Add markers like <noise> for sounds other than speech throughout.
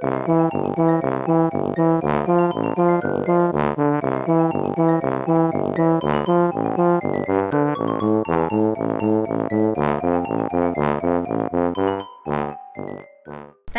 大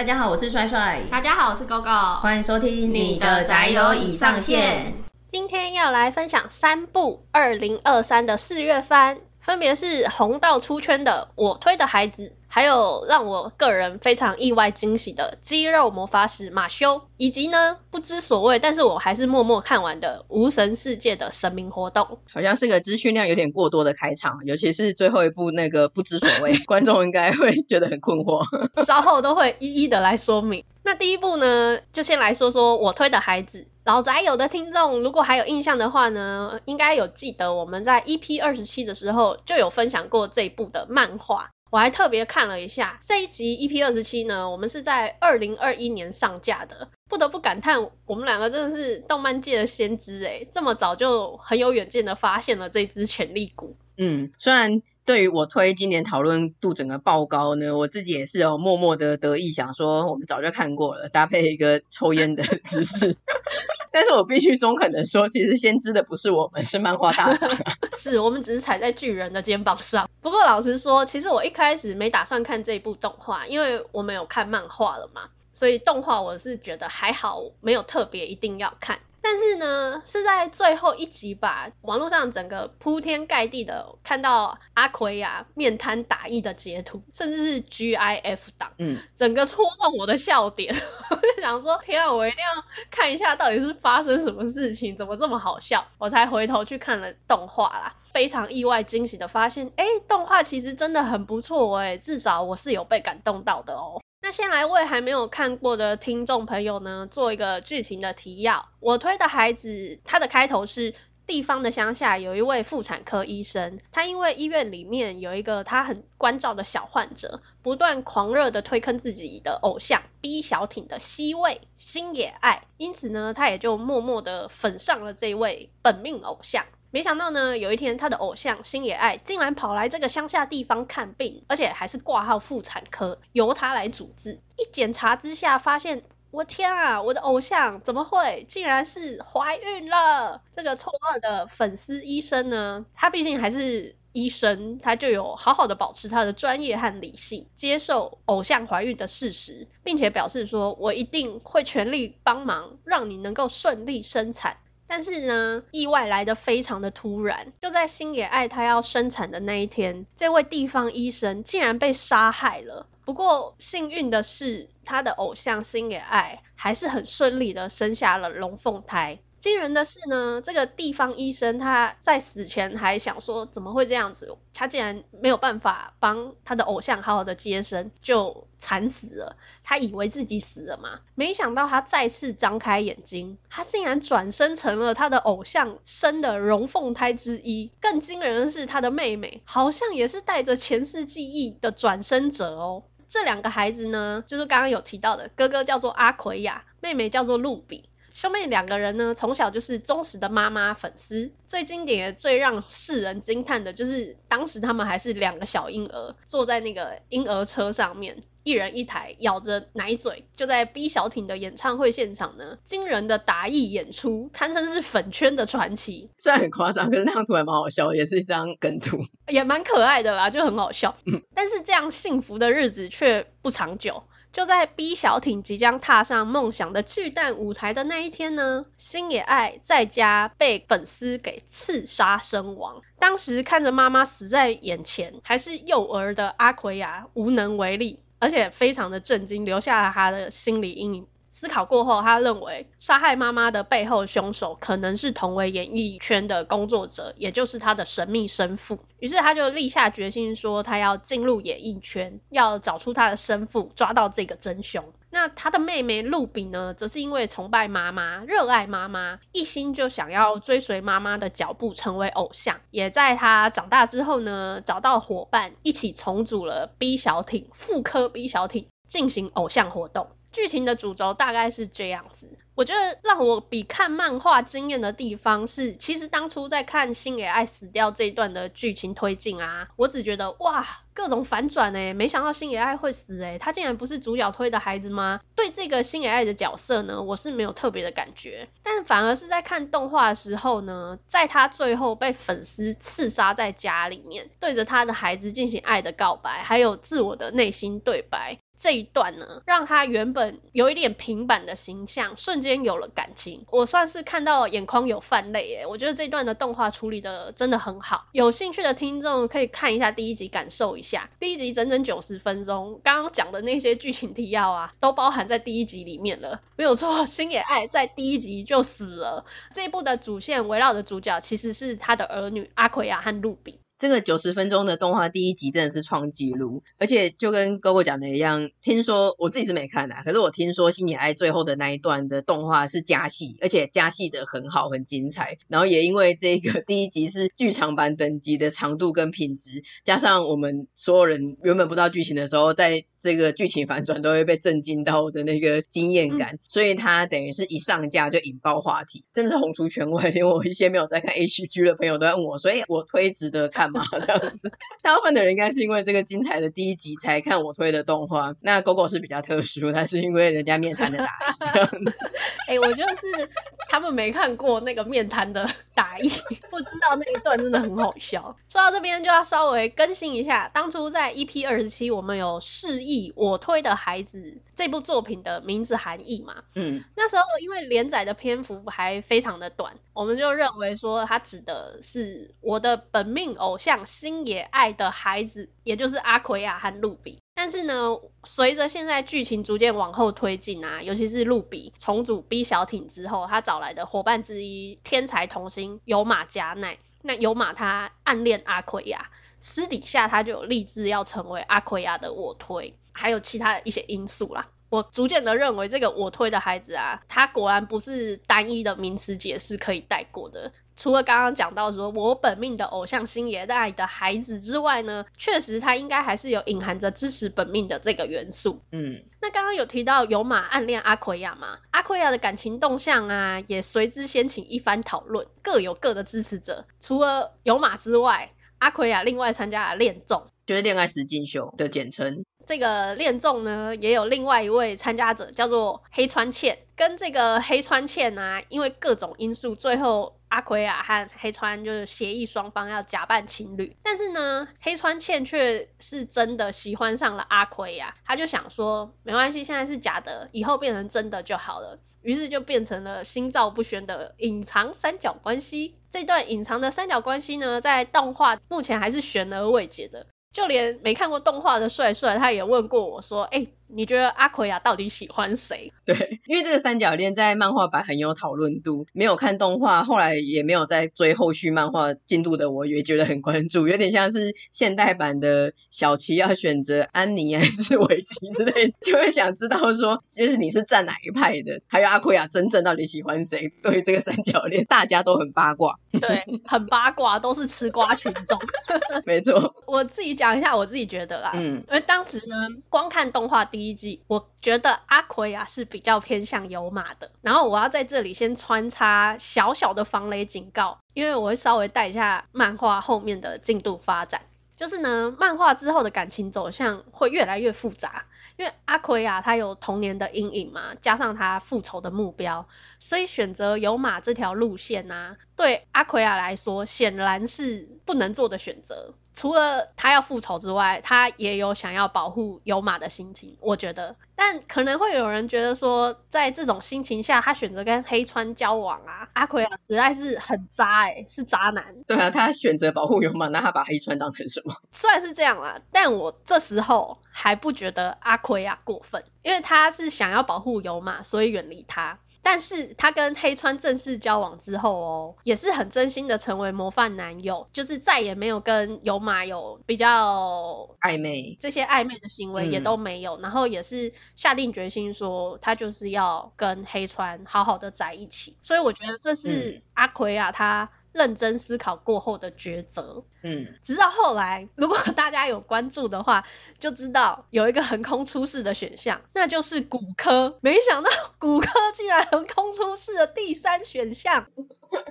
家好，我是帅帅。大家好，我是 GoGo。欢迎收听你的宅友已上线。今天要来分享三部二零二三的四月番，分别是红到出圈的《我推的孩子》。还有让我个人非常意外惊喜的肌肉魔法使马修，以及呢不知所谓，但是我还是默默看完的无神世界的神明活动，好像是个资讯量有点过多的开场，尤其是最后一部那个不知所谓，<laughs> 观众应该会觉得很困惑，稍后都会一一的来说明。那第一部呢，就先来说说我推的孩子，老宅有的听众如果还有印象的话呢，应该有记得我们在 EP 二十七的时候就有分享过这一部的漫画。我还特别看了一下这一集 EP 二十七呢，我们是在二零二一年上架的，不得不感叹我们两个真的是动漫界的先知诶，这么早就很有远见的发现了这支潜力股。嗯，虽然。对于我推今年讨论度整个爆高呢，我自己也是有默默的得意，想说我们早就看过了，搭配一个抽烟的姿势。<laughs> 但是我必须中肯的说，其实先知的不是我们，是漫画大赏。<laughs> 是我们只是踩在巨人的肩膀上。不过老实说，其实我一开始没打算看这一部动画，因为我们有看漫画了嘛，所以动画我是觉得还好，没有特别一定要看。但是呢，是在最后一集吧，网络上整个铺天盖地的看到阿奎亚面瘫打义的截图，甚至是 GIF 档，嗯，整个戳中我的笑点，<laughs> 我就想说，天啊，我一定要看一下到底是发生什么事情，怎么这么好笑，我才回头去看了动画啦，非常意外惊喜的发现，哎，动画其实真的很不错哎，至少我是有被感动到的哦。那先来为还没有看过的听众朋友呢，做一个剧情的提要。我推的孩子，他的开头是地方的乡下有一位妇产科医生，他因为医院里面有一个他很关照的小患者，不断狂热的推坑自己的偶像 B 小町的 C 位星野爱，因此呢，他也就默默的粉上了这位本命偶像。没想到呢，有一天他的偶像星野爱竟然跑来这个乡下地方看病，而且还是挂号妇产科，由他来主治。一检查之下，发现我天啊，我的偶像怎么会竟然是怀孕了？这个错愕的粉丝医生呢，他毕竟还是医生，他就有好好的保持他的专业和理性，接受偶像怀孕的事实，并且表示说，我一定会全力帮忙，让你能够顺利生产。但是呢，意外来的非常的突然，就在星野爱她要生产的那一天，这位地方医生竟然被杀害了。不过幸运的是，他的偶像星野爱还是很顺利的生下了龙凤胎。惊人的是呢，这个地方医生他在死前还想说，怎么会这样子？他竟然没有办法帮他的偶像好好的接生，就惨死了。他以为自己死了嘛，没想到他再次张开眼睛，他竟然转生成了他的偶像生的龙凤胎之一。更惊人的是，他的妹妹好像也是带着前世记忆的转生者哦。这两个孩子呢，就是刚刚有提到的，哥哥叫做阿奎亚，妹妹叫做露比。兄妹两个人呢，从小就是忠实的妈妈粉丝。最经典也最让世人惊叹的就是，当时他们还是两个小婴儿，坐在那个婴儿车上面，一人一台，咬着奶嘴，就在 B 小艇的演唱会现场呢，惊人的打义演出，堪称是粉圈的传奇。虽然很夸张，可是那张图还蛮好笑，也是一张梗图，<laughs> 也蛮可爱的啦，就很好笑。嗯，但是这样幸福的日子却不长久。就在 B 小艇即将踏上梦想的巨蛋舞台的那一天呢，星野爱在家被粉丝给刺杀身亡。当时看着妈妈死在眼前，还是幼儿的阿奎亚无能为力，而且非常的震惊，留下了他的心理阴影。思考过后，他认为杀害妈妈的背后凶手可能是同为演艺圈的工作者，也就是他的神秘生父。于是他就立下决心，说他要进入演艺圈，要找出他的生父，抓到这个真凶。那他的妹妹露比呢，则是因为崇拜妈妈，热爱妈妈，一心就想要追随妈妈的脚步，成为偶像。也在他长大之后呢，找到伙伴，一起重组了 B 小艇，妇科 B 小艇。进行偶像活动。剧情的主轴大概是这样子。我觉得让我比看漫画惊艳的地方是，其实当初在看星野爱死掉这一段的剧情推进啊，我只觉得哇，各种反转哎，没想到星野爱会死哎，他竟然不是主角推的孩子吗？对这个星野爱的角色呢，我是没有特别的感觉，但反而是在看动画的时候呢，在他最后被粉丝刺杀在家里面，对着他的孩子进行爱的告白，还有自我的内心对白。这一段呢，让他原本有一点平板的形象瞬间有了感情，我算是看到眼眶有泛泪耶。我觉得这一段的动画处理的真的很好，有兴趣的听众可以看一下第一集感受一下。第一集整整九十分钟，刚刚讲的那些剧情提要啊，都包含在第一集里面了，没有错。星野爱在第一集就死了。这一部的主线围绕的主角其实是他的儿女阿奎亚和露比。这个九十分钟的动画第一集真的是创纪录，而且就跟哥哥讲的一样，听说我自己是没看的，可是我听说星野爱最后的那一段的动画是加戏，而且加戏的很好，很精彩。然后也因为这个第一集是剧场版等级的长度跟品质，加上我们所有人原本不知道剧情的时候，在这个剧情反转都会被震惊到的那个惊艳感，嗯、所以它等于是一上架就引爆话题，真的是红出圈外。连我一些没有在看 H G 的朋友都在问我，所以我推值得看吗？<laughs> 这样子，大部分的人应该是因为这个精彩的第一集才看我推的动画。那 GoGo 是比较特殊，它是因为人家面瘫的打 <laughs> 译这样子。哎、欸，我觉得是他们没看过那个面瘫的打译，不知道那一段真的很好笑。说到这边就要稍微更新一下，当初在 E P 二十七我们有示意我推的孩子这部作品的名字含义嘛？嗯，那时候因为连载的篇幅还非常的短，我们就认为说它指的是我的本命偶像星野爱的孩子，也就是阿奎亚和露比。但是呢，随着现在剧情逐渐往后推进啊，尤其是露比重组 B 小艇之后，他找来的伙伴之一天才童星有马加奈，那有马他暗恋阿奎亚。私底下他就有立志要成为阿奎亚的我推，还有其他的一些因素啦。我逐渐的认为这个我推的孩子啊，他果然不是单一的名词解释可以带过的。除了刚刚讲到说我本命的偶像星爷带的孩子之外呢，确实他应该还是有隐含着支持本命的这个元素。嗯，那刚刚有提到有马暗恋阿奎亚嘛？阿奎亚的感情动向啊，也随之掀起一番讨论，各有各的支持者。除了有马之外，阿奎亚另外参加了恋综，就是恋爱实境秀的简称。这个恋综呢，也有另外一位参加者叫做黑川茜，跟这个黑川茜啊，因为各种因素，最后阿奎亚和黑川就是协议双方要假扮情侣。但是呢，黑川茜却是真的喜欢上了阿奎亚，他就想说，没关系，现在是假的，以后变成真的就好了。于是就变成了心照不宣的隐藏三角关系。这段隐藏的三角关系呢，在动画目前还是悬而未解的。就连没看过动画的帅帅，他也问过我说：“哎、”你觉得阿奎亚到底喜欢谁？对，因为这个三角恋在漫画版很有讨论度，没有看动画，后来也没有在追后续漫画进度的，我也觉得很关注，有点像是现代版的小琪要选择安妮还是维琪之类的，就会想知道说，就是你是站哪一派的，还有阿奎亚真正到底喜欢谁？<laughs> 对于这个三角恋，大家都很八卦，对，很八卦，都是吃瓜群众。<laughs> 没错，我自己讲一下我自己觉得啦，嗯，因为当时呢，光看动画第第一季，我觉得阿奎亚是比较偏向有马的。然后我要在这里先穿插小小的防雷警告，因为我会稍微带一下漫画后面的进度发展。就是呢，漫画之后的感情走向会越来越复杂，因为阿奎亚他有童年的阴影嘛，加上他复仇的目标，所以选择有马这条路线呢、啊，对阿奎亚来说显然是不能做的选择。除了他要复仇之外，他也有想要保护有马的心情，我觉得。但可能会有人觉得说，在这种心情下，他选择跟黑川交往啊，阿奎亚实在是很渣哎、欸，是渣男。对啊，他选择保护有马，那他把黑川当成什么？<laughs> 虽然是这样啦，但我这时候还不觉得阿奎亚过分，因为他是想要保护有马，所以远离他。但是他跟黑川正式交往之后哦，也是很真心的成为模范男友，就是再也没有跟有马有比较暧昧，这些暧昧的行为也都没有，嗯、然后也是下定决心说他就是要跟黑川好好的在一起，所以我觉得这是阿奎啊他认真思考过后的抉择。嗯，直到后来，如果大家有关注的话，就知道有一个横空出世的选项，那就是骨科。没想到骨科竟然横空出世的第三选项。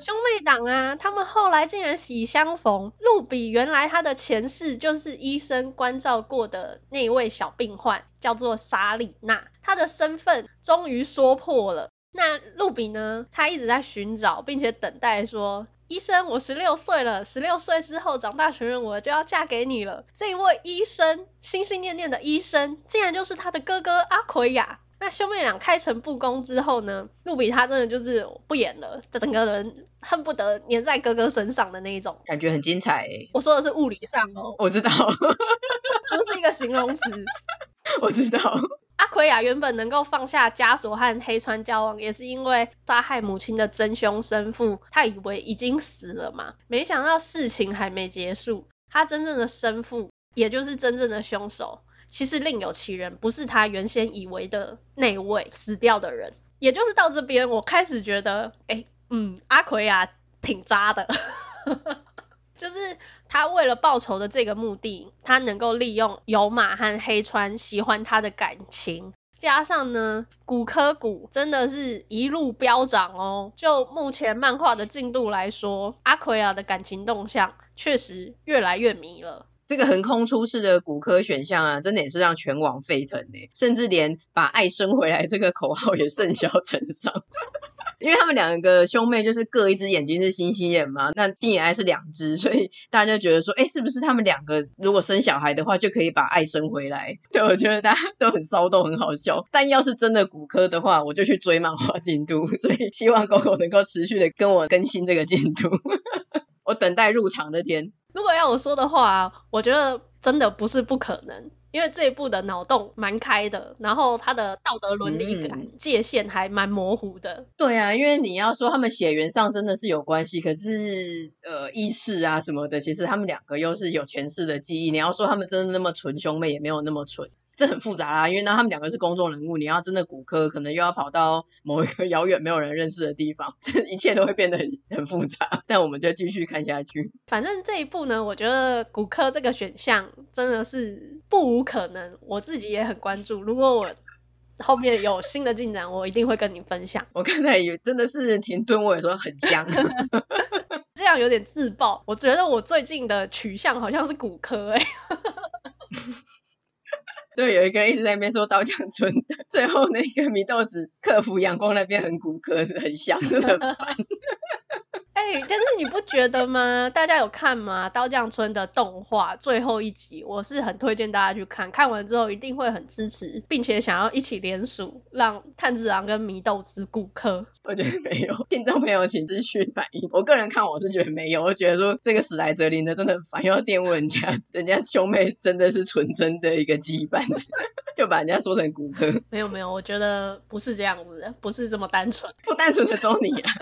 兄妹档啊，他们后来竟然喜相逢。露比原来他的前世就是医生关照过的那一位小病患，叫做莎莉娜，他的身份终于说破了。那露比呢？他一直在寻找，并且等待说，医生，我十六岁了，十六岁之后长大成人，我就要嫁给你了。这一位医生，心心念念的医生，竟然就是他的哥哥阿奎亚。那兄妹俩开诚布公之后呢，露比他真的就是不演了，他整个人恨不得粘在哥哥身上的那一种，感觉很精彩欸。我说的是物理上哦，我知道，<laughs> 不是一个形容词。<laughs> 我知道。阿奎亚原本能够放下枷锁和黑川交往，也是因为杀害母亲的真凶生父，他以为已经死了嘛，没想到事情还没结束，他真正的生父，也就是真正的凶手。其实另有其人，不是他原先以为的那位死掉的人。也就是到这边，我开始觉得，哎、嗯，阿奎亚挺渣的。<laughs> 就是他为了报仇的这个目的，他能够利用有马和黑川喜欢他的感情，加上呢，骨科股真的是一路飙涨哦。就目前漫画的进度来说，阿奎亚的感情动向确实越来越迷了。这个横空出世的骨科选项啊，真的也是让全网沸腾呢，甚至连把爱生回来这个口号也甚嚣尘上。因为他们两个兄妹就是各一只眼睛是星星眼嘛，那定野爱是两只，所以大家就觉得说，哎，是不是他们两个如果生小孩的话，就可以把爱生回来？对，我觉得大家都很骚动，很好笑。<laughs> 但要是真的骨科的话，我就去追漫画进度，<laughs> 所以希望狗狗能够持续的跟我更新这个进度，<laughs> 我等待入场的天。如果要我说的话，我觉得真的不是不可能，因为这一部的脑洞蛮开的，然后他的道德伦理感界限还蛮模糊的。嗯。对啊，因为你要说他们血缘上真的是有关系，可是呃意识啊什么的，其实他们两个又是有前世的记忆。你要说他们真的那么纯兄妹，也没有那么纯。这很复杂啦，因为呢，他们两个是公众人物，你要真的骨科，可能又要跑到某一个遥远没有人认识的地方，这一切都会变得很很复杂。但我们就继续看下去。反正这一步呢，我觉得骨科这个选项真的是不无可能，我自己也很关注。如果我后面有新的进展，我一定会跟你分享。我刚才也真的是停顿，我也说很香，<laughs> 这样有点自爆。我觉得我最近的取向好像是骨科哎、欸。<laughs> 对，有一个人一直在那边说刀匠村，最后那个米豆子克服阳光那边很骨科，很像，很烦。<laughs> 哎、欸，但是你不觉得吗？大家有看吗？刀匠村的动画最后一集，我是很推荐大家去看，看完之后一定会很支持，并且想要一起联署，让炭治郎跟祢豆子骨科。我觉得没有，听众朋友请继续反映。我个人看我是觉得没有，我觉得说这个史莱哲林的真的很烦，又要玷污人家，人家兄妹真的是纯真的一个羁绊，<laughs> 又把人家说成骨科。<laughs> 没有没有，我觉得不是这样子的，不是这么单纯，不单纯的说你啊。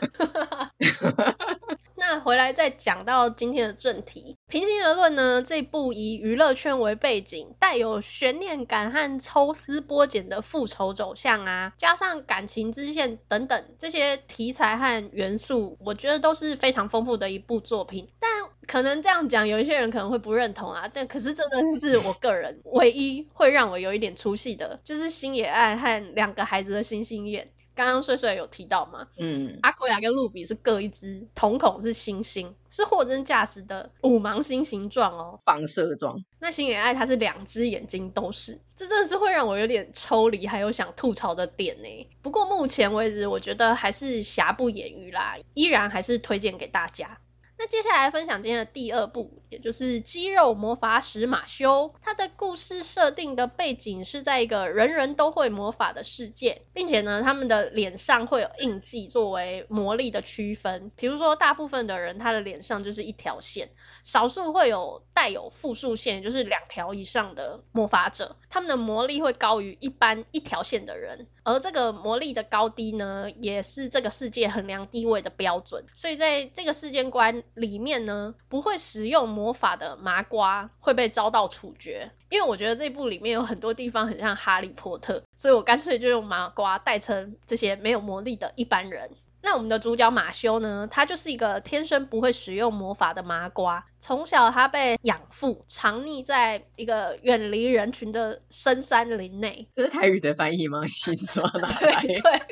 <laughs> 那回来再讲到今天的正题。平心而论呢，这部以娱乐圈为背景，带有悬念感和抽丝剥茧的复仇走向啊，加上感情支线等等这些题材和元素，我觉得都是非常丰富的一部作品。但可能这样讲，有一些人可能会不认同啊。但可是真的是我个人唯一会让我有一点出戏的，就是星野爱和两个孩子的星星眼。刚刚碎碎有提到嘛？嗯，阿奎亚跟露比是各一只，瞳孔是星星，是货真价实的五芒星形状哦，放射状。那星野爱它是两只眼睛都是，这真的是会让我有点抽离，还有想吐槽的点呢。不过目前为止，我觉得还是瑕不掩瑜啦，依然还是推荐给大家。那接下来分享今天的第二部，也就是《肌肉魔法使马修》。它的故事设定的背景是在一个人人都会魔法的世界，并且呢，他们的脸上会有印记作为魔力的区分。比如说，大部分的人他的脸上就是一条线，少数会有带有复数线，就是两条以上的魔法者，他们的魔力会高于一般一条线的人。而这个魔力的高低呢，也是这个世界衡量地位的标准。所以在这个世界观里面呢，不会使用魔法的麻瓜会被遭到处决。因为我觉得这部里面有很多地方很像哈利波特，所以我干脆就用麻瓜代称这些没有魔力的一般人。那我们的主角马修呢，他就是一个天生不会使用魔法的麻瓜，从小他被养父藏匿在一个远离人群的深山林内。这是台语的翻译吗？新刷 <laughs> 的。对对。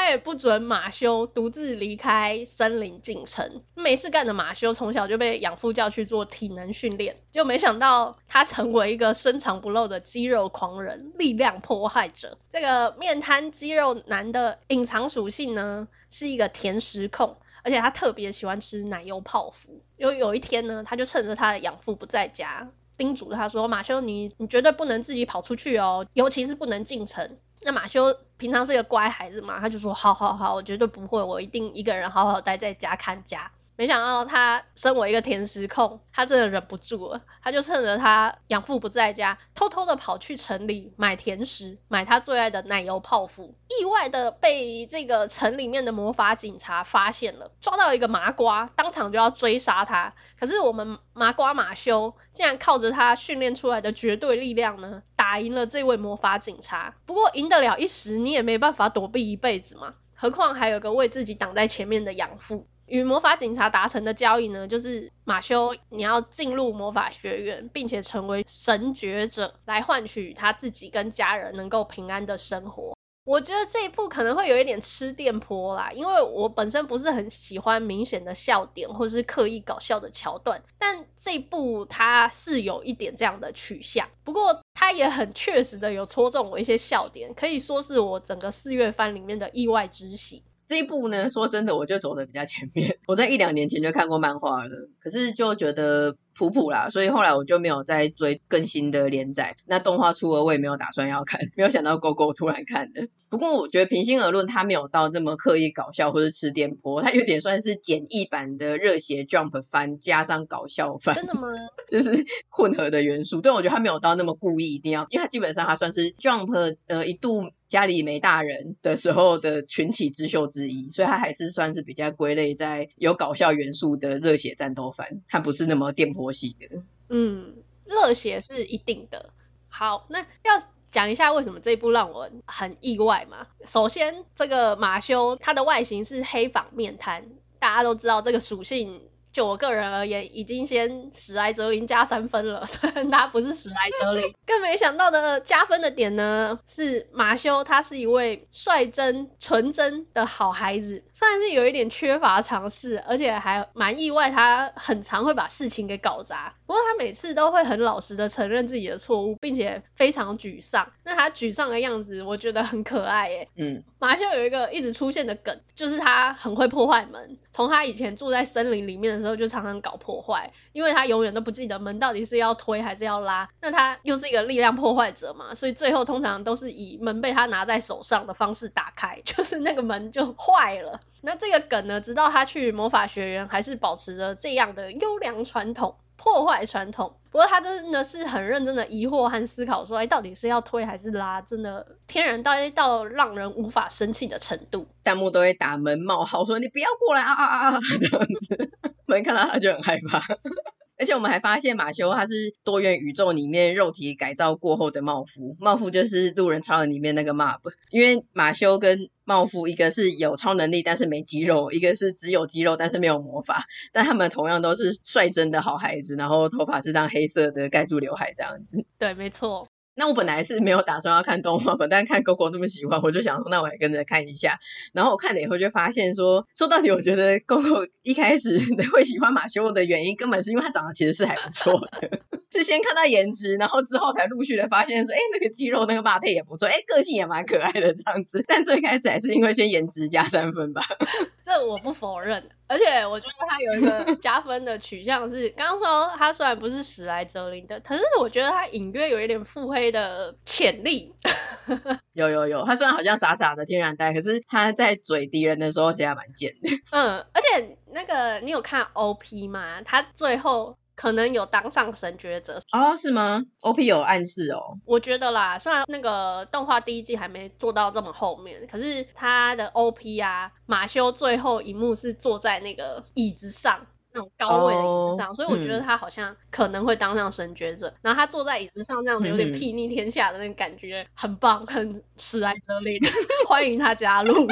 他也不准马修独自离开森林进城。没事干的马修从小就被养父叫去做体能训练，就没想到他成为一个深藏不露的肌肉狂人、力量破坏者。这个面瘫肌肉男的隐藏属性呢，是一个甜食控，而且他特别喜欢吃奶油泡芙。有有一天呢，他就趁着他的养父不在家，叮嘱他说：“马修，你你绝对不能自己跑出去哦，尤其是不能进城。”那马修平常是个乖孩子嘛，他就说好好好，我绝对不会，我一定一个人好好待在家看家。没想到他身为一个甜食控，他真的忍不住了，他就趁着他养父不在家，偷偷的跑去城里买甜食，买他最爱的奶油泡芙。意外的被这个城里面的魔法警察发现了，抓到一个麻瓜，当场就要追杀他。可是我们麻瓜马修竟然靠着他训练出来的绝对力量呢，打赢了这位魔法警察。不过赢得了一时，你也没办法躲避一辈子嘛，何况还有个为自己挡在前面的养父。与魔法警察达成的交易呢，就是马修你要进入魔法学院，并且成为神觉者，来换取他自己跟家人能够平安的生活。我觉得这一部可能会有一点吃电波啦，因为我本身不是很喜欢明显的笑点或是刻意搞笑的桥段，但这一部它是有一点这样的取向，不过它也很确实的有戳中我一些笑点，可以说是我整个四月番里面的意外之喜。这一部呢，说真的，我就走的比较前面。我在一两年前就看过漫画了，可是就觉得普普啦，所以后来我就没有再追更新的连载。那动画出了，我也没有打算要看。没有想到狗狗突然看的。不过我觉得平心而论，它没有到这么刻意搞笑或是吃电波，它有点算是简易版的热血 Jump 番加上搞笑番。真的吗？<laughs> 就是混合的元素。对，我觉得它没有到那么故意一定要，因为它基本上它算是 Jump 呃一度。家里没大人的时候的群起之秀之一，所以他还是算是比较归类在有搞笑元素的热血战斗番，他不是那么电波系的。嗯，热血是一定的。好，那要讲一下为什么这一部让我很意外嘛。首先，这个马修他的外形是黑仿面瘫，大家都知道这个属性。就我个人而言，已经先史莱哲林加三分了，<laughs> 虽然他不是史莱哲林。更没想到的加分的点呢，是马修他是一位率真纯真的好孩子，虽然是有一点缺乏尝试，而且还蛮意外，他很常会把事情给搞砸。不过他每次都会很老实的承认自己的错误，并且非常沮丧。那他沮丧的样子，我觉得很可爱耶。嗯，马修有一个一直出现的梗，就是他很会破坏门。从他以前住在森林里面时候，就常常搞破坏，因为他永远都不记得门到底是要推还是要拉。那他又是一个力量破坏者嘛，所以最后通常都是以门被他拿在手上的方式打开，<laughs> 就是那个门就坏了。那这个梗呢，直到他去魔法学院，还是保持着这样的优良传统。破坏传统，不过他真的是很认真的疑惑和思考，说，哎，到底是要推还是拉？真的天然到到让人无法生气的程度。弹幕都会打门冒号，说你不要过来啊啊啊啊这样子，<laughs> 门看到他就很害怕。而且我们还发现马修他是多元宇宙里面肉体改造过后的茂夫，茂夫就是路人超人里面那个 Mob，因为马修跟茂夫一个是有超能力但是没肌肉，一个是只有肌肉但是没有魔法，但他们同样都是率真的好孩子，然后头发是这样黑色的盖住刘海这样子。对，没错。那我本来是没有打算要看动画，但看狗狗那么喜欢，我就想说，那我也跟着看一下。然后我看了以后就发现说，说到底，我觉得狗狗一开始 <laughs> 会喜欢马修的原因，根本是因为他长得其实是还不错的，是先看到颜值，然后之后才陆续的发现说，哎，那个肌肉那个马特也不错，哎，个性也蛮可爱的这样子。但最开始还是因为先颜值加三分吧，<laughs> 这我不否认。而且我觉得他有一个加分的取向是，刚刚说他虽然不是史莱哲林的，可是我觉得他隐约有一点腹黑的潜力。<laughs> 有有有，他虽然好像傻傻的天然呆，可是他在嘴敌人的时候其实还蛮贱的。嗯，而且那个你有看 OP 吗？他最后。可能有当上神觉者哦？是吗？OP 有暗示哦。我觉得啦，虽然那个动画第一季还没做到这么后面，可是他的 OP 啊，马修最后一幕是坐在那个椅子上，那种高位的椅子上，哦、所以我觉得他好像可能会当上神觉者。嗯、然后他坐在椅子上这样子，有点睥睨天下的那个感觉，很棒，很史莱哲林，<laughs> 欢迎他加入。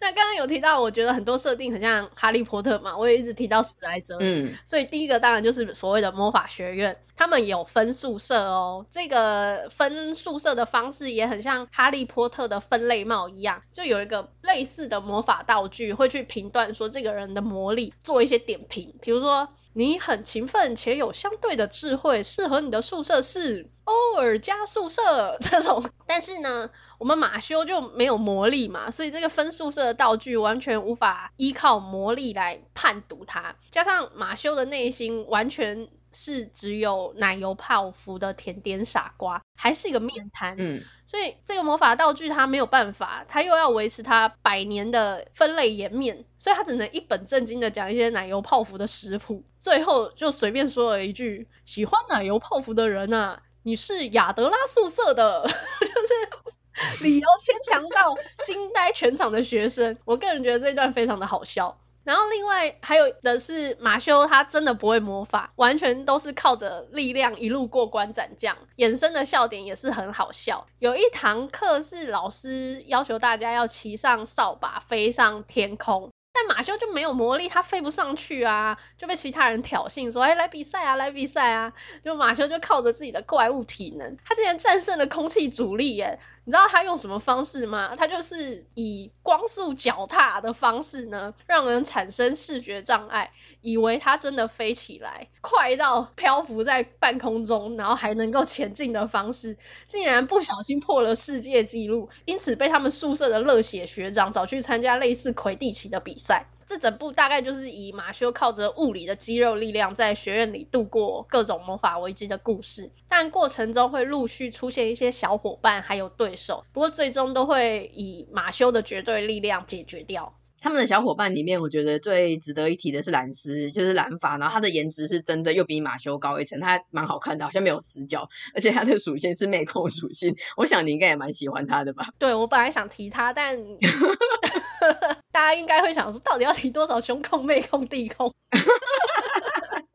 那刚刚有提到，我觉得很多设定很像哈利波特嘛，我也一直提到史莱哲。嗯，所以第一个当然就是所谓的魔法学院，他们有分宿舍哦。这个分宿舍的方式也很像哈利波特的分类帽一样，就有一个类似的魔法道具会去评断说这个人的魔力，做一些点评，比如说。你很勤奋且有相对的智慧，适合你的宿舍是欧尔加宿舍 <laughs> 这种。但是呢，我们马修就没有魔力嘛，所以这个分宿舍的道具完全无法依靠魔力来判读它。加上马修的内心完全是只有奶油泡芙的甜点傻瓜，还是一个面瘫。嗯。所以这个魔法道具他没有办法，他又要维持他百年的分类颜面，所以他只能一本正经的讲一些奶油泡芙的食谱，最后就随便说了一句：“喜欢奶油泡芙的人啊，你是亚德拉宿舍的。<laughs> ”就是理由牵强到惊呆全场的学生。我个人觉得这段非常的好笑。然后另外还有的是马修，他真的不会魔法，完全都是靠着力量一路过关斩将，衍生的笑点也是很好笑。有一堂课是老师要求大家要骑上扫把飞上天空。马修就没有魔力，他飞不上去啊，就被其他人挑衅说：“哎，来比赛啊，来比赛啊！”就马修就靠着自己的怪物体能，他竟然战胜了空气阻力耶！你知道他用什么方式吗？他就是以光速脚踏的方式呢，让人产生视觉障碍，以为他真的飞起来，快到漂浮在半空中，然后还能够前进的方式，竟然不小心破了世界纪录，因此被他们宿舍的热血学长找去参加类似魁地奇的比赛。这整部大概就是以马修靠着物理的肌肉力量在学院里度过各种魔法危机的故事，但过程中会陆续出现一些小伙伴还有对手，不过最终都会以马修的绝对力量解决掉。他们的小伙伴里面，我觉得最值得一提的是兰斯，就是蓝法，然后他的颜值是真的又比马修高一层，他蛮好看的，好像没有死角，而且他的属性是妹控属性，我想你应该也蛮喜欢他的吧？<laughs> 对，我本来想提他，但 <laughs> 大家应该会想说，到底要提多少胸控、妹控、地控？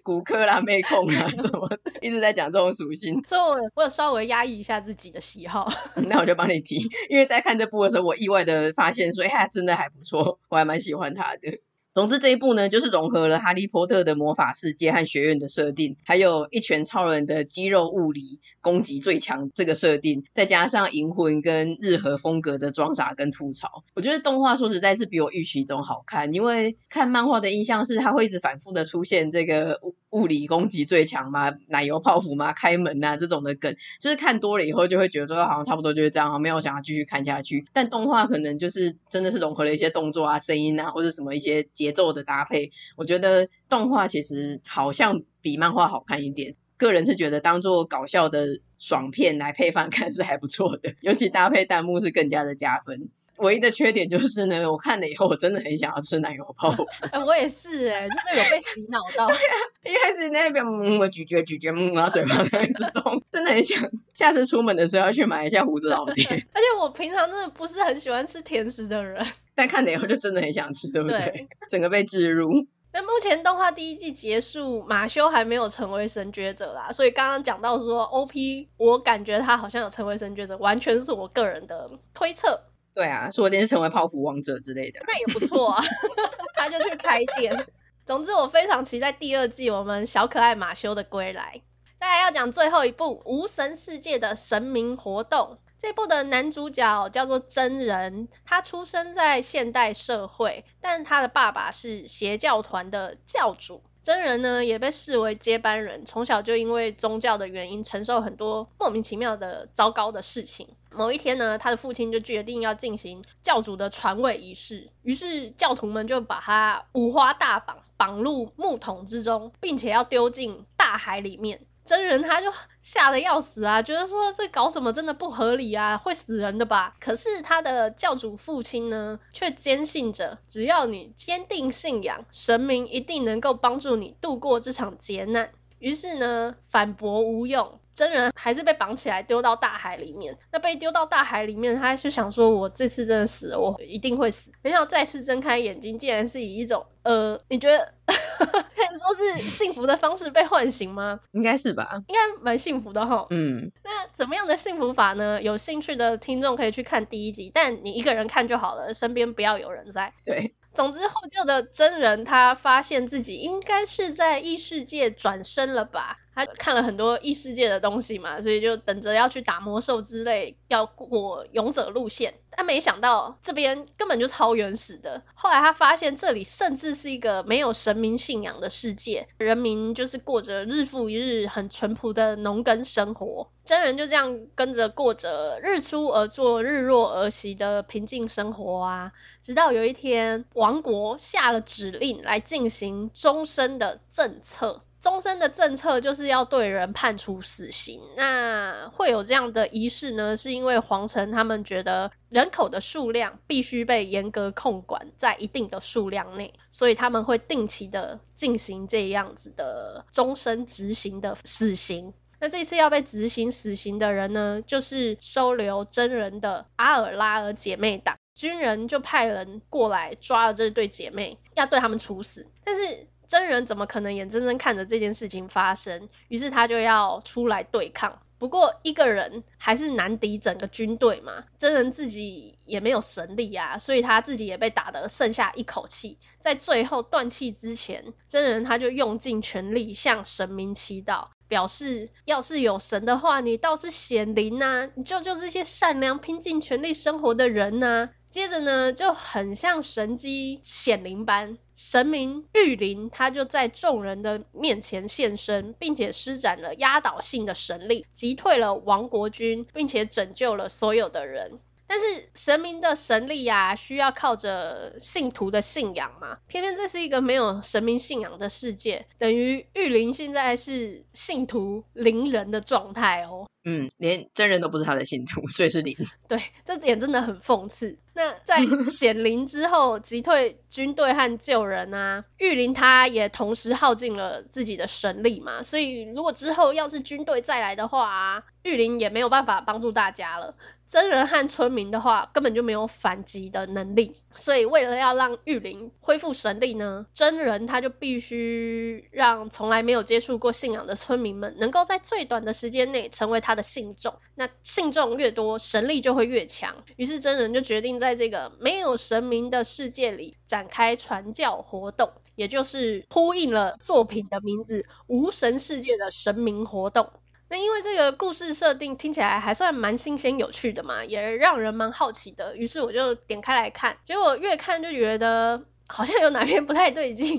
骨科啦、妹控啊什么，一直在讲这种属性，所以我我有稍微压抑一下自己的喜好。<laughs> 那我就帮你提，因为在看这部的时候，我意外的发现说，哎、他，真的还不错，我还蛮喜欢他的。总之这一部呢，就是融合了哈利波特的魔法世界和学院的设定，还有一拳超人的肌肉物理攻击最强这个设定，再加上银魂跟日和风格的装傻跟吐槽，我觉得动画说实在是比我预期中好看。因为看漫画的印象是，它会一直反复的出现这个物理攻击最强嘛，奶油泡芙嘛，开门啊这种的梗，就是看多了以后就会觉得说好像差不多就是这样，没有想要继续看下去。但动画可能就是真的是融合了一些动作啊、声音啊，或者什么一些节奏的搭配，我觉得动画其实好像比漫画好看一点。个人是觉得当做搞笑的爽片来配饭看是还不错的，尤其搭配弹幕是更加的加分。唯一的缺点就是呢，我看了以后我真的很想要吃奶油泡芙。<laughs> 哎，我也是哎，就是有被洗脑到。<laughs> 对啊，一开始那边嗯，我咀嚼咀嚼，嗯，然后嘴巴开始动，<laughs> 真的很想下次出门的时候要去买一下胡子老爹。而且我平常真的不是很喜欢吃甜食的人。但看了以后就真的很想吃，对不对？对，整个被置入。那目前动画第一季结束，马修还没有成为神觉者啦，所以刚刚讲到说 OP，我感觉他好像有成为神觉者，完全是我个人的推测。对啊，说不定是成为泡芙王者之类的。那也不错啊，<laughs> 他就去开店。总之，我非常期待第二季我们小可爱马修的归来。再来要讲最后一部无神世界的神明活动。这部的男主角叫做真人，他出生在现代社会，但他的爸爸是邪教团的教主。真人呢也被视为接班人，从小就因为宗教的原因承受很多莫名其妙的糟糕的事情。某一天呢，他的父亲就决定要进行教主的传位仪式，于是教徒们就把他五花大绑，绑入木桶之中，并且要丢进大海里面。真人他就吓得要死啊，觉得说这搞什么真的不合理啊，会死人的吧？可是他的教主父亲呢，却坚信着，只要你坚定信仰，神明一定能够帮助你度过这场劫难。于是呢，反驳无用，真人还是被绑起来丢到大海里面。那被丢到大海里面，他就想说：“我这次真的死了，我一定会死。”没想到再次睁开眼睛，竟然是以一种呃，你觉得 <laughs> 可以说是幸福的方式被唤醒吗？应该是吧，应该蛮幸福的哈。嗯，那怎么样的幸福法呢？有兴趣的听众可以去看第一集，但你一个人看就好了，身边不要有人在。对。总之，后救的真人他发现自己应该是在异世界转生了吧？他看了很多异世界的东西嘛，所以就等着要去打魔兽之类，要过勇者路线。但没想到这边根本就超原始的。后来他发现这里甚至是一个没有神明信仰的世界，人民就是过着日复一日很淳朴的农耕生活。真人就这样跟着过着日出而作、日落而息的平静生活啊，直到有一天，王国下了指令来进行终身的政策。终身的政策就是要对人判处死刑。那会有这样的仪式呢？是因为皇城他们觉得人口的数量必须被严格控管在一定的数量内，所以他们会定期的进行这样子的终身执行的死刑。那这次要被执行死刑的人呢，就是收留真人的阿尔拉尔姐妹党。军人就派人过来抓了这对姐妹，要对他们处死。但是真人怎么可能眼睁睁看着这件事情发生？于是他就要出来对抗。不过一个人还是难敌整个军队嘛，真人自己也没有神力啊，所以他自己也被打得剩下一口气。在最后断气之前，真人他就用尽全力向神明祈祷，表示要是有神的话，你倒是显灵呐，你救救这些善良拼尽全力生活的人呐。接着呢，就很像神机显灵般，神明玉灵他就在众人的面前现身，并且施展了压倒性的神力，击退了王国军，并且拯救了所有的人。但是神明的神力呀、啊，需要靠着信徒的信仰嘛，偏偏这是一个没有神明信仰的世界，等于玉林现在是信徒零人的状态哦。嗯，连真人都不是他的信徒，所以是零。<laughs> 对，这点真的很讽刺。那在显灵之后，击退军队和救人啊，<laughs> 玉林他也同时耗尽了自己的神力嘛，所以如果之后要是军队再来的话啊，玉林也没有办法帮助大家了。真人和村民的话，根本就没有反击的能力。所以为了要让玉灵恢复神力呢，真人他就必须让从来没有接触过信仰的村民们，能够在最短的时间内成为他的信众。那信众越多，神力就会越强。于是真人就决定在这个没有神明的世界里展开传教活动，也就是呼应了作品的名字“无神世界”的神明活动。那因为这个故事设定听起来还算蛮新鲜有趣的嘛，也让人蛮好奇的，于是我就点开来看，结果越看就觉得好像有哪边不太对劲，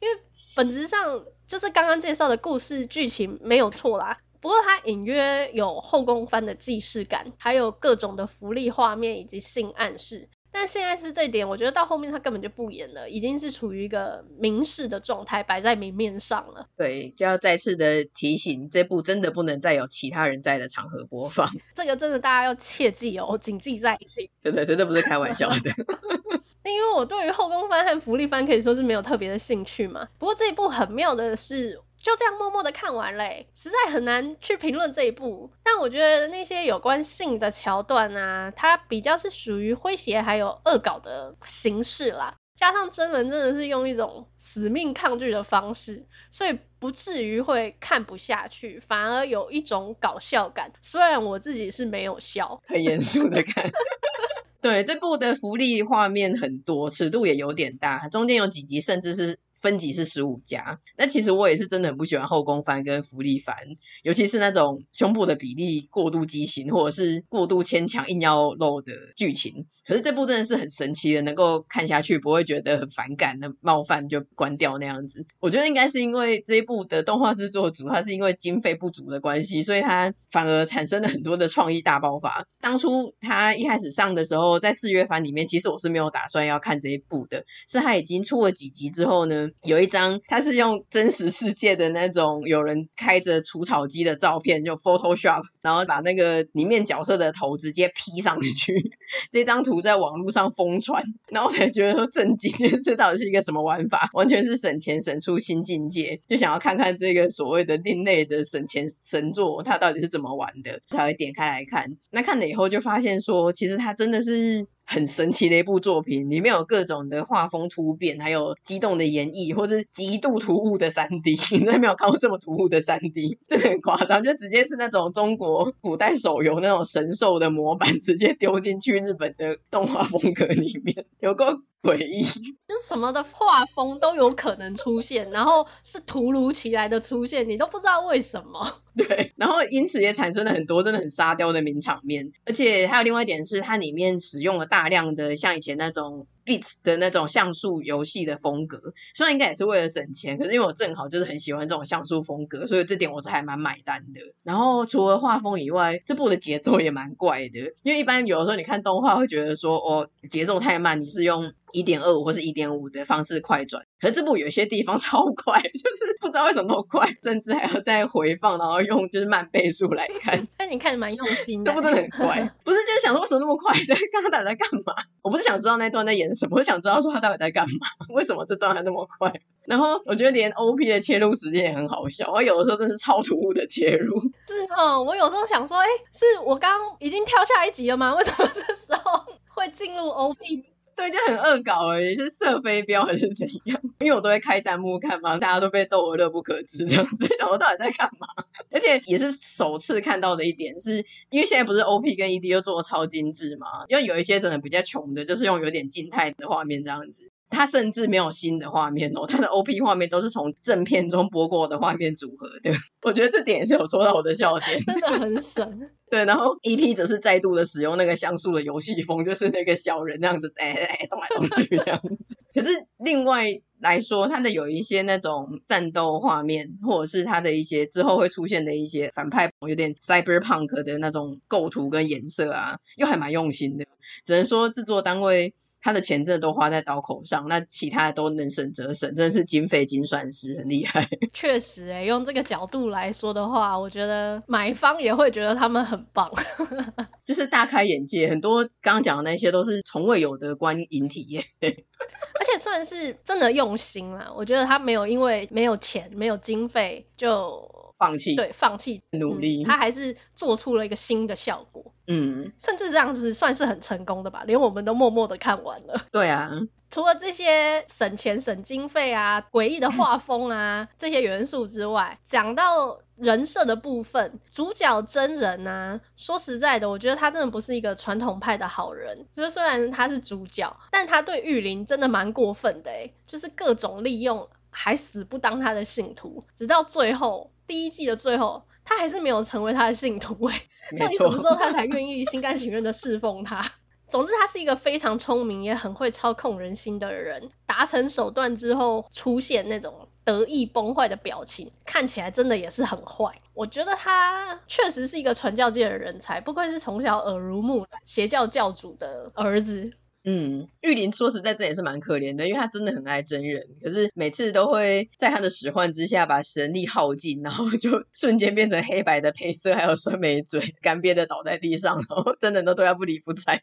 因为本质上就是刚刚介绍的故事剧情没有错啦，不过它隐约有后宫番的既视感，还有各种的福利画面以及性暗示。但现在是这一点，我觉得到后面他根本就不演了，已经是处于一个明示的状态，摆在明面上了。对，就要再次的提醒，这部真的不能再有其他人在的场合播放。<laughs> 这个真的大家要切记哦，谨记在心。真的，真的不是开玩笑的。<laughs> 因为我对于后宫番和福利番可以说是没有特别的兴趣嘛。不过这一部很妙的是。就这样默默的看完嘞，实在很难去评论这一部。但我觉得那些有关性的桥段啊，它比较是属于诙谐还有恶搞的形式啦。加上真人真的是用一种死命抗拒的方式，所以不至于会看不下去，反而有一种搞笑感。虽然我自己是没有笑，很严肃的看。<laughs> 对，这部的福利画面很多，尺度也有点大，中间有几集甚至是。分级是十五加，那其实我也是真的很不喜欢后宫番跟福利番，尤其是那种胸部的比例过度畸形，或者是过度牵强硬要露的剧情。可是这部真的是很神奇的，能够看下去不会觉得很反感、的冒犯就关掉那样子。我觉得应该是因为这一部的动画制作组，它是因为经费不足的关系，所以它反而产生了很多的创意大爆发。当初它一开始上的时候，在四月番里面，其实我是没有打算要看这一部的，是它已经出了几集之后呢。有一张，它是用真实世界的那种有人开着除草机的照片，就 Photoshop，然后把那个里面角色的头直接 P 上去。<laughs> 这张图在网络上疯传，然后我才觉得说震惊，这到底是一个什么玩法？完全是省钱省出新境界，就想要看看这个所谓的另类的省钱神作，它到底是怎么玩的，才会点开来看。那看了以后就发现说，其实它真的是。很神奇的一部作品，里面有各种的画风突变，还有激动的演绎，或者是极度突兀的三 D，<laughs> 你真的没有看过这么突兀的三 D，真的很夸张，就直接是那种中国古代手游那种神兽的模板，直接丢进去日本的动画风格里面，有够诡异，<laughs> 就是什么的画风都有可能出现，然后是突如其来的出现，你都不知道为什么。<laughs> 对，然后因此也产生了很多真的很沙雕的名场面，而且还有另外一点是，它里面使用了大量的像以前那种 beats 的那种像素游戏的风格，虽然应该也是为了省钱，可是因为我正好就是很喜欢这种像素风格，所以这点我是还蛮买单的。然后除了画风以外，这部的节奏也蛮怪的，因为一般有的时候你看动画会觉得说哦节奏太慢，你是用。一点二五或是一点五的方式快转，可是这部有些地方 <laughs> 超快，就是不知道为什么那么快，甚至还要再回放，然后用就是慢倍速来看。<laughs> 但你看的蛮用心的，这部真的很快，<laughs> 不是就是想说为什么那么快？在刚刚到底在干嘛？我不是想知道那段在演什么，我想知道说他到底在干嘛？为什么这段还那么快？然后我觉得连 OP 的切入时间也很好笑，我有的时候真是超突兀的切入。是哦，我有时候想说，哎，是我刚已经跳下一集了吗？为什么这时候会进入 OP？对，就很恶搞而已，是射飞镖还是怎样？<laughs> 因为我都会开弹幕看嘛，大家都被逗得乐不可支，这样子 <laughs> 想说到底在干嘛？而且也是首次看到的一点是，是因为现在不是 OP 跟 ED 都做的超精致嘛？因为有一些真的比较穷的，就是用有点静态的画面这样子。它甚至没有新的画面哦，<laughs> 它的 OP 画面都是从正片中播过的画面组合的。<laughs> 我觉得这点也是有戳到我的笑点，<laughs> 真的很神。对，然后 EP 则是再度的使用那个像素的游戏风，就是那个小人那样子，哎哎动来动去这样子。可是另外来说，它的有一些那种战斗画面，或者是它的一些之后会出现的一些反派，有点 cyberpunk 的那种构图跟颜色啊，又还蛮用心的。只能说制作单位。他的钱真的都花在刀口上，那其他的都能省则省，真的是精费精算师，很厉害。<laughs> 确实、欸，哎，用这个角度来说的话，我觉得买方也会觉得他们很棒，<laughs> 就是大开眼界。很多刚刚讲的那些都是从未有的观影体验，<laughs> 而且算是真的用心了。我觉得他没有因为没有钱、没有经费就。放弃，对，放弃努力，嗯，他还是做出了一个新的效果，嗯，甚至这样子算是很成功的吧，连我们都默默的看完了。对啊，<laughs> 除了这些省钱省经费啊、诡异的画风啊这些元素之外，讲到人设的部分，主角真人啊，说实在的，我觉得他真的不是一个传统派的好人，就是虽然他是主角，但他对玉林真的蛮过分的，诶，就是各种利用。还死不当他的信徒，直到最后第一季的最后，他还是没有成为他的信徒。哎，那你什么时候他才愿意心甘情愿的侍奉他？<laughs> 总之，他是一个非常聪明也很会操控人心的人。达成手段之后，出现那种得意崩坏的表情，看起来真的也是很坏。我觉得他确实是一个传教界的人才，不愧是从小耳濡目染邪教教主的儿子。嗯，玉林说实在这也是蛮可怜的，因为他真的很爱真人，可是每次都会在他的使唤之下把神力耗尽，然后就 <laughs> 瞬间变成黑白的配色，还有酸梅嘴，干瘪的倒在地上，然后真人都对他不理不睬。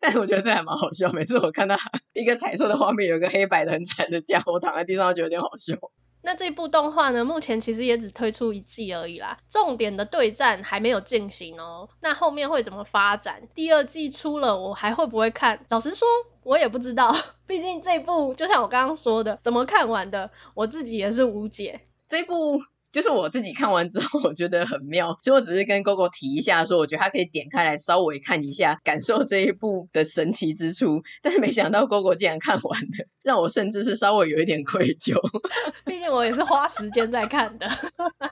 但我觉得这还蛮好笑，每次我看到 <laughs> 一个彩色的画面，有一个黑白的很惨的家伙躺在地上，就觉得有点好笑。那这部动画呢，目前其实也只推出一季而已啦，重点的对战还没有进行哦。那后面会怎么发展？第二季出了，我还会不会看？老实说，我也不知道。<laughs> 毕竟这部就像我刚刚说的，怎么看完的，我自己也是无解。这部。就是我自己看完之后，我觉得很妙，<laughs> 所以我只是跟 Gogo 提一下，说我觉得他可以点开来稍微看一下，感受这一部的神奇之处。但是没想到 Gogo 竟然看完了，<laughs> 让我甚至是稍微有一点愧疚。<laughs> 毕竟我也是花时间在看的。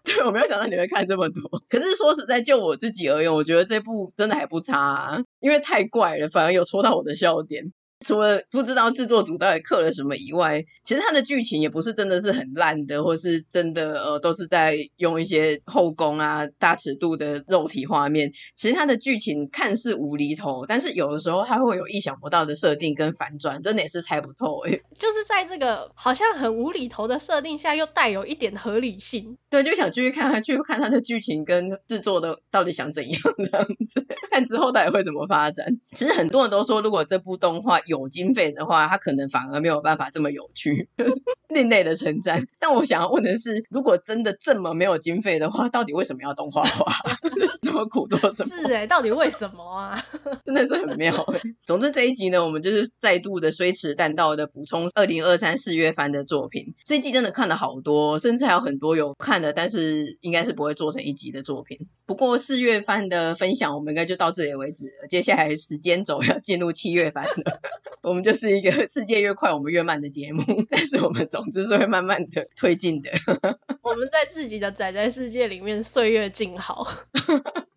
对，我没有想到你会看这么多。可是说实在，就我自己而言，我觉得这部真的还不差啊，因为太怪了，反而有戳到我的笑点。除了不知道制作组到底刻了什么以外，其实它的剧情也不是真的是很烂的，或是真的呃都是在用一些后宫啊大尺度的肉体画面。其实它的剧情看似无厘头，但是有的时候它会有意想不到的设定跟反转，真的也是猜不透哎。就是在这个好像很无厘头的设定下，又带有一点合理性。对，就想继续看下去，看它的剧情跟制作的到底想怎样这样子，<laughs> 看之后到底会怎么发展。其实很多人都说，如果这部动画有经费的话，它可能反而没有办法这么有趣，就是另类的称赞。但我想要问的是，如果真的这么没有经费的话，到底为什么要动画化？<laughs> 这么苦做什么？是哎、欸，到底为什么啊？<laughs> 真的是很妙哎。总之这一集呢，我们就是再度的虽迟但到的补充二零二三四月番的作品。这一季真的看了好多，甚至还有很多有看的，但是应该是不会做成一集的作品。不过四月番的分享，我们应该就到这里为止了。接下来时间轴要进入七月番了。我们就是一个 <laughs> 世界越快我们越慢的节目，<laughs> 但是我们总之是会慢慢的推进的。<laughs> 我们在自己的宅宅世界里面岁月静好。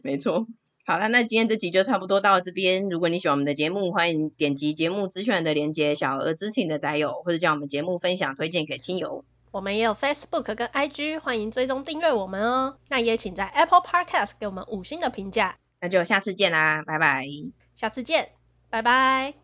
没错。好了，那今天这集就差不多到这边。如果你喜欢我们的节目，欢迎点击节目资讯的连接，小额支持你的宅友，或者将我们节目分享推荐给亲友。我们也有 Facebook 跟 IG，欢迎追踪订阅我们哦。那也请在 Apple Podcast 给我们五星的评价。那就下次见啦，拜拜。下次见，拜拜。